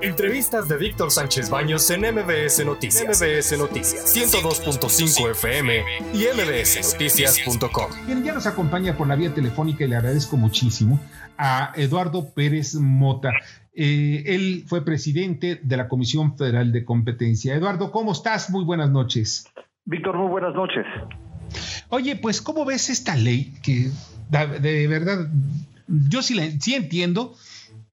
Entrevistas de Víctor Sánchez Baños en MBS Noticias. MBS Noticias 102.5 FM y mbsnoticias.com. Bien, ya nos acompaña por la vía telefónica y le agradezco muchísimo a Eduardo Pérez Mota. Eh, él fue presidente de la Comisión Federal de Competencia. Eduardo, ¿cómo estás? Muy buenas noches. Víctor, muy buenas noches. Oye, pues, ¿cómo ves esta ley que de verdad yo sí, la, sí entiendo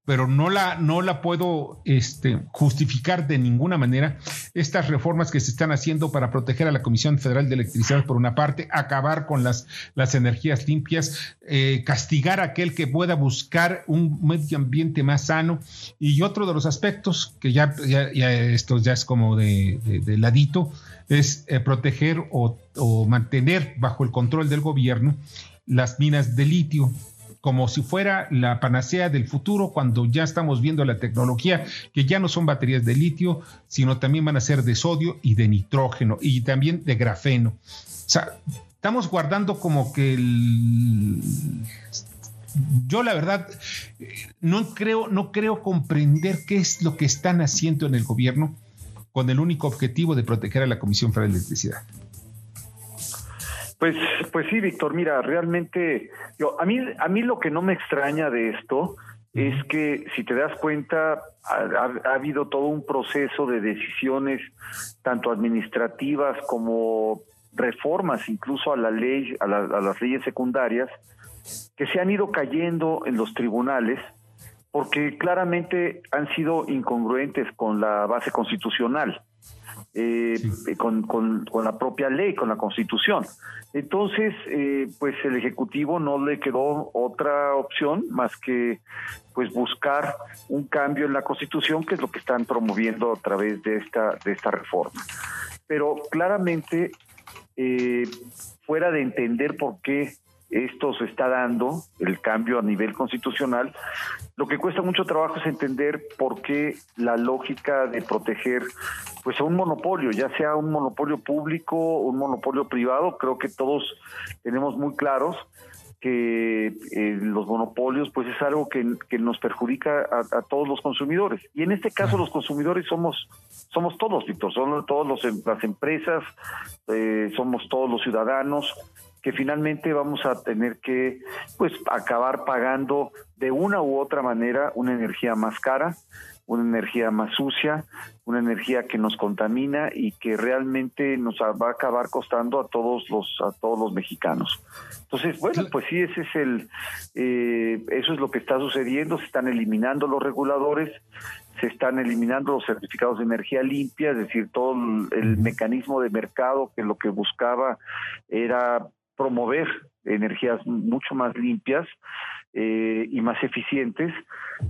pero no la, no la puedo este, justificar de ninguna manera. Estas reformas que se están haciendo para proteger a la Comisión Federal de Electricidad, por una parte, acabar con las, las energías limpias, eh, castigar a aquel que pueda buscar un medio ambiente más sano. Y otro de los aspectos, que ya, esto ya es como de, ladito, es eh, proteger o mantener bajo el control del gobierno las minas de litio como si fuera la panacea del futuro cuando ya estamos viendo la tecnología que ya no son baterías de litio, sino también van a ser de sodio y de nitrógeno y también de grafeno. O sea, estamos guardando como que el... yo la verdad no creo no creo comprender qué es lo que están haciendo en el gobierno con el único objetivo de proteger a la Comisión Federal de Electricidad. Pues, pues sí, Víctor, mira, realmente, yo, a mí, a mí lo que no me extraña de esto es que, si te das cuenta, ha, habido todo un proceso de decisiones, tanto administrativas como reformas, incluso a la ley, a, a las leyes secundarias, que se han ido cayendo en los tribunales porque claramente han sido incongruentes con la base constitucional eh, con, con, la propia ley, con la constitución. Entonces, eh, pues el Ejecutivo no le quedó otra opción más que pues buscar un cambio en la constitución, que es lo que están promoviendo a través de esta, de esta reforma. Pero claramente, eh, fuera de entender por qué esto se está dando, el cambio a nivel constitucional, lo que cuesta mucho trabajo es entender por qué la lógica de proteger pues a un monopolio, ya sea un monopolio público o un monopolio privado, creo que todos tenemos muy claros que eh, los monopolios pues es algo que, nos perjudica a, todos los consumidores. Y en este caso los consumidores somos somos todos Víctor. Son todas las empresas eh, somos todos los ciudadanos que finalmente vamos a tener que pues acabar pagando de una u otra manera una energía más cara, una energía más sucia, una energía que nos contamina y que realmente nos va a acabar costando a todos los a todos los mexicanos. Entonces, bueno, pues sí, ese es el eh, eso es lo que está sucediendo. Se están eliminando los reguladores, se están eliminando los certificados de energía limpia, es decir, todo el mecanismo de mercado que lo que buscaba era promover energías mucho más limpias eh, y más eficientes.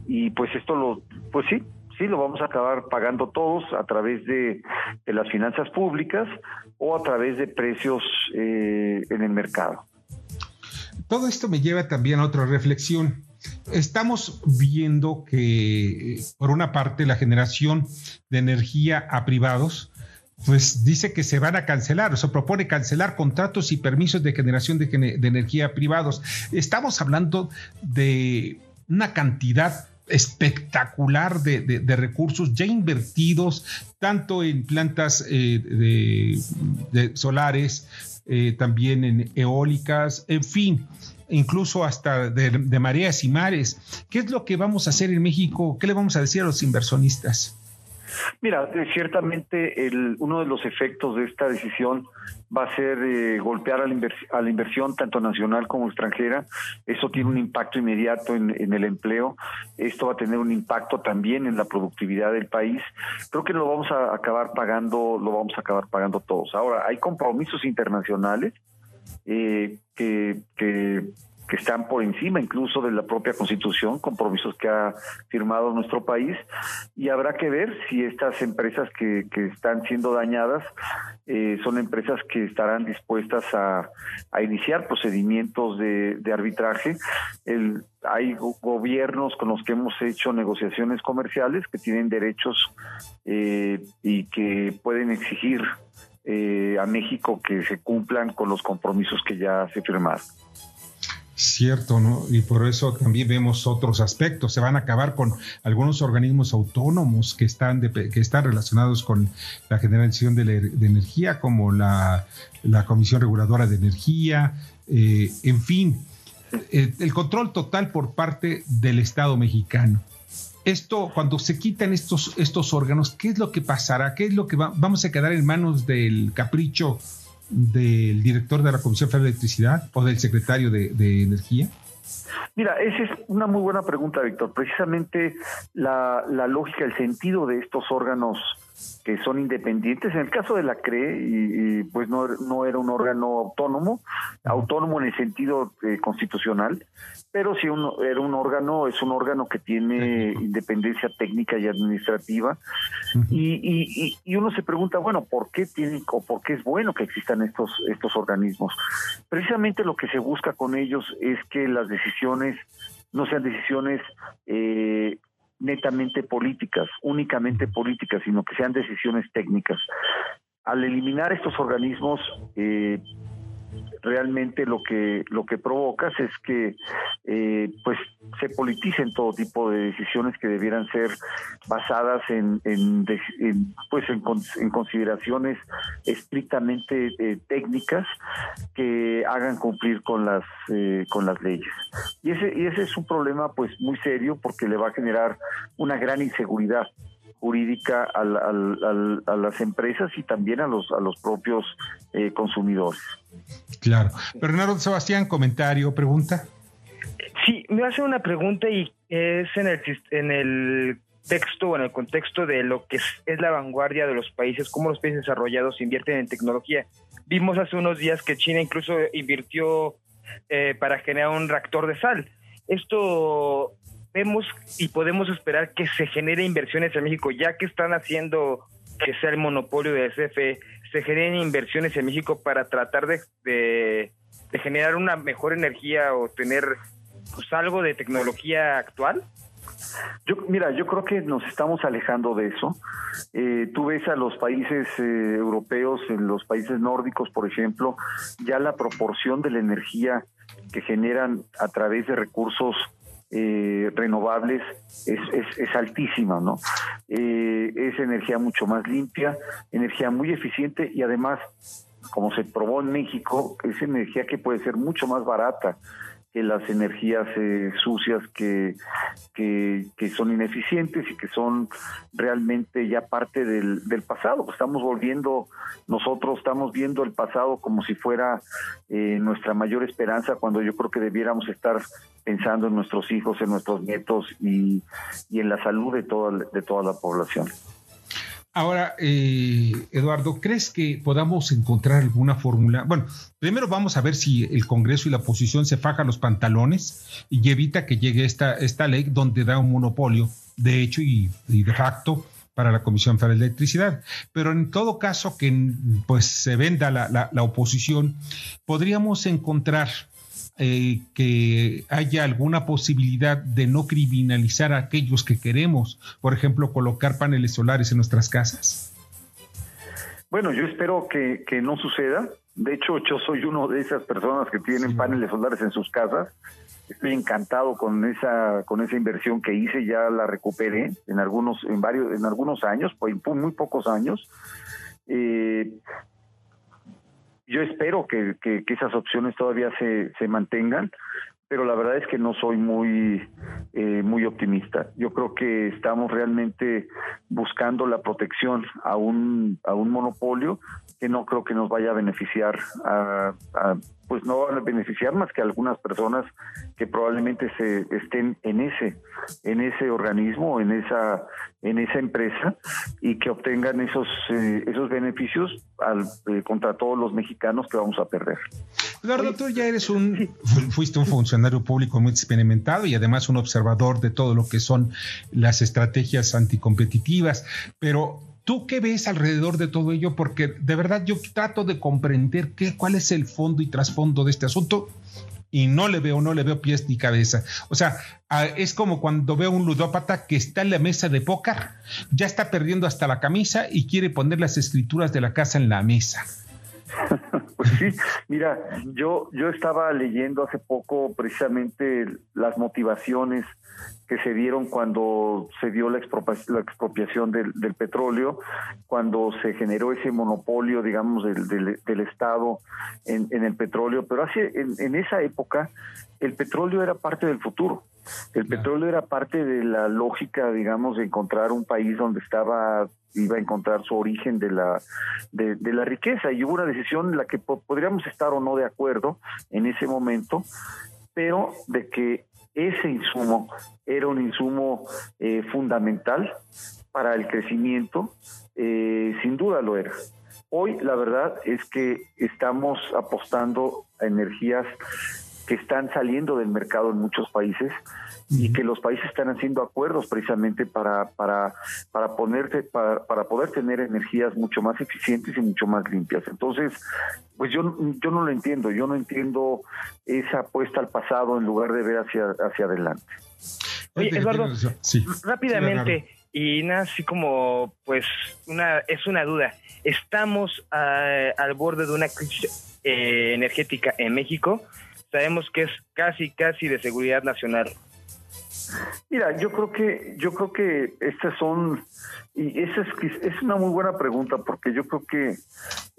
Y pues esto lo pues sí sí lo vamos a acabar pagando todos a través de, las finanzas públicas o a través de precios eh, en el mercado. Todo esto me lleva también a otra reflexión. Estamos viendo que, por una parte, la generación de energía a privados pues dice que se van a cancelar, o se propone cancelar contratos y permisos de generación de, energía privados. Estamos hablando de una cantidad espectacular de, recursos ya invertidos tanto en plantas eh, de, solares, eh, también en eólicas, en fin, incluso hasta de mareas y mares. ¿Qué es lo que vamos a hacer en México? ¿Qué le vamos a decir a los inversionistas? Mira, eh, ciertamente el, uno de los efectos de esta decisión va a ser eh, golpear a la, inversión tanto nacional como extranjera. Eso tiene un impacto inmediato en, en, el empleo. Esto va a tener un impacto también en la productividad del país. Creo que lo vamos a acabar pagando, lo vamos a acabar pagando todos. Ahora, hay compromisos internacionales eh, que, que que están por encima incluso de la propia constitución, compromisos que ha firmado nuestro país, y habrá que ver si estas empresas que, están siendo dañadas eh, son empresas que estarán dispuestas a, iniciar procedimientos de, arbitraje. Hay gobiernos con los que hemos hecho negociaciones comerciales que tienen derechos eh, y que pueden exigir eh, a México que se cumplan con los compromisos que ya se firmaron. Cierto, ¿no? Y por eso también vemos otros aspectos. Se van a acabar con algunos organismos autónomos que están, que están relacionados con la generación de, energía, como la, Comisión Reguladora de Energía, eh, en fin, el control total por parte del Estado mexicano. Esto, cuando se quitan estos, estos órganos, ¿qué es lo que pasará? ¿Qué es lo que vamos a quedar en manos del capricho del director de la Comisión Federal de Electricidad o del secretario de, Energía? Mira, esa es una muy buena pregunta, Víctor. Precisamente la, la lógica, el sentido de estos órganos que son independientes. En el caso de la CRE, y, pues no, no, era un órgano autónomo, autónomo en el sentido eh, constitucional, pero sí era un órgano, es un órgano que tiene independencia técnica y administrativa. y, y, uno se pregunta, bueno, ¿por qué tienen o por qué es bueno que existan estos, estos organismos? Precisamente lo que se busca con ellos es que las decisiones no sean decisiones eh, netamente políticas, únicamente políticas, sino que sean decisiones técnicas. Al eliminar estos organismos, eh, realmente lo que lo que provocas es que eh, pues se politicen todo tipo de decisiones que debieran ser basadas en, pues en, consideraciones estrictamente eh, técnicas que hagan cumplir con las eh, con las leyes. Y ese y ese es un problema pues muy serio porque le va a generar una gran inseguridad jurídica a las empresas y también a los a los propios consumidores. Claro. Bernardo Sebastián, comentario, pregunta. Sí, me hace una pregunta y es en el, en el texto o en el contexto de lo que es, la vanguardia de los países, cómo los países desarrollados invierten en tecnología. Vimos hace unos días que China incluso invirtió eh, para generar un reactor de sal. Esto vemos y podemos esperar que se genere inversiones en México, ya que están haciendo que sea el monopolio de CFE, se generen inversiones en México para tratar de, de, generar una mejor energía o tener pues, algo de tecnología actual? Yo, mira, yo creo que nos estamos alejando de eso. Eh, tú ves a los países eh, europeos, en los países nórdicos, por ejemplo, ya la proporción de la energía que generan a través de recursos eh, renovables es, es, altísima, ¿no? Eh, es energía mucho más limpia, energía muy eficiente y además, como se probó en México, es energía que puede ser mucho más barata que las energías eh, sucias que, que, son ineficientes y que son realmente ya parte del, del pasado. Estamos volviendo, nosotros estamos viendo el pasado como si fuera eh, nuestra mayor esperanza, cuando yo creo que debiéramos estar pensando en nuestros hijos, en nuestros nietos y, y en la salud de toda, de toda la población. Ahora, eh, Eduardo, ¿crees que podamos encontrar alguna fórmula? Bueno, primero vamos a ver si el Congreso y la oposición se fajan los pantalones y evita que llegue esta, esta ley donde da un monopolio de hecho y, de facto para la Comisión Federal de Electricidad. Pero en todo caso que pues se venda la, la oposición, podríamos encontrar eh, que haya alguna posibilidad de no criminalizar a aquellos que queremos, por ejemplo, colocar paneles solares en nuestras casas? Bueno, yo espero que, no suceda. De hecho, yo soy uno de esas personas que tienen paneles solares en sus casas. Estoy encantado con esa con esa inversión que hice, ya la recuperé en algunos en varios en algunos años, en muy pocos años. Eh, yo espero que, que, esas opciones todavía se, se mantengan, pero la verdad es que no soy muy eh, muy optimista. Yo creo que estamos realmente buscando la protección a un a un monopolio que no creo que nos vaya a beneficiar a, pues no van a beneficiar más que algunas personas que probablemente se estén en ese en ese organismo en esa en esa empresa y que obtengan esos eh, esos beneficios al, eh, contra todos los mexicanos que vamos a perder. Eduardo, tú ya eres un fuiste un funcionario público muy experimentado y además un observador de todo lo que son las estrategias anticompetitivas, pero ¿Tú qué ves alrededor de todo ello? Porque de verdad yo trato de comprender qué, cuál es el fondo y trasfondo de este asunto y no le veo, no le veo pies ni cabeza. O sea, es como cuando veo un ludópata que está en la mesa de póker, ya está perdiendo hasta la camisa y quiere poner las escrituras de la casa en la mesa. Pues sí, mira, yo, yo estaba leyendo hace poco precisamente las motivaciones que se dieron cuando se dio la expropiación, del, petróleo, cuando se generó ese monopolio, digamos, del, del, Estado en, el petróleo, pero hace, en, esa época el petróleo era parte del futuro. El petróleo era parte de la lógica, digamos, de encontrar un país donde estaba iba a encontrar su origen de la de, la riqueza y hubo una decisión en la que podríamos estar o no de acuerdo en ese momento, pero de que ese insumo era un insumo eh, fundamental para el crecimiento, eh, sin duda lo era. Hoy la verdad es que estamos apostando a energías que están saliendo del mercado en muchos países y que los países están haciendo acuerdos precisamente para para para ponerte para, para poder tener energías mucho más eficientes y mucho más limpias. Entonces pues yo yo no lo entiendo yo no entiendo esa apuesta al pasado en lugar de ver hacia hacia adelante. Oye, Eduardo, rápidamente, y nada, así como, pues, una es una duda. ¿Estamos al borde de una crisis eh, energética en México? Sabemos que es casi, casi de seguridad nacional. Mira, yo creo que yo creo que estas son y esa es, es una muy buena pregunta porque yo creo que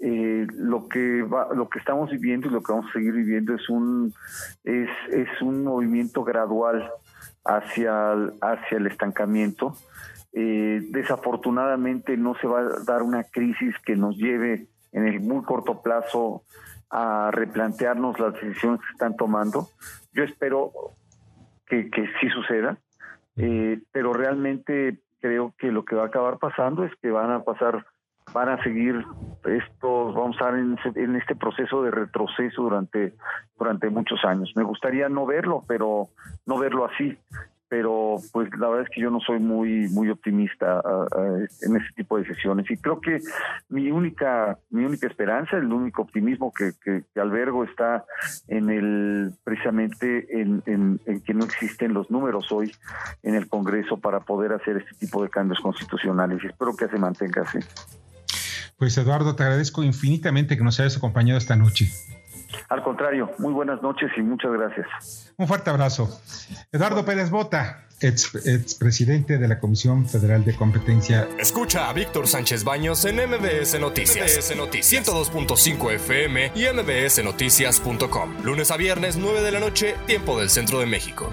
eh, lo que va, lo que estamos viviendo y lo que vamos a seguir viviendo es un es, es un movimiento gradual hacia el, hacia el estancamiento. Eh, desafortunadamente no se va a dar una crisis que nos lleve en el muy corto plazo a replantearnos las decisiones que están tomando. Yo espero que, que sí suceda, eh, pero realmente creo que lo que va a acabar pasando es que van a pasar, van a seguir estos, vamos a estar en, en este proceso de retroceso durante, durante muchos años. Me gustaría no verlo, pero no verlo así pero pues la verdad es que yo no soy muy muy optimista en ese tipo de sesiones y creo que mi única mi única esperanza el único optimismo que, que, albergo está en el precisamente en, en, que no existen los números hoy en el Congreso para poder hacer este tipo de cambios constitucionales. Y espero que se mantenga así. Pues Eduardo te agradezco infinitamente que nos hayas acompañado esta noche al contrario, muy buenas noches y muchas gracias. Un fuerte abrazo. Eduardo Pérez Bota, ex, presidente de la Comisión Federal de Competencia. Escucha a Víctor Sánchez Baños en MBS Noticias. MBS Noticias 102.5 FM y MBSNoticias.com. Lunes a viernes, 9 de la noche, tiempo del centro de México.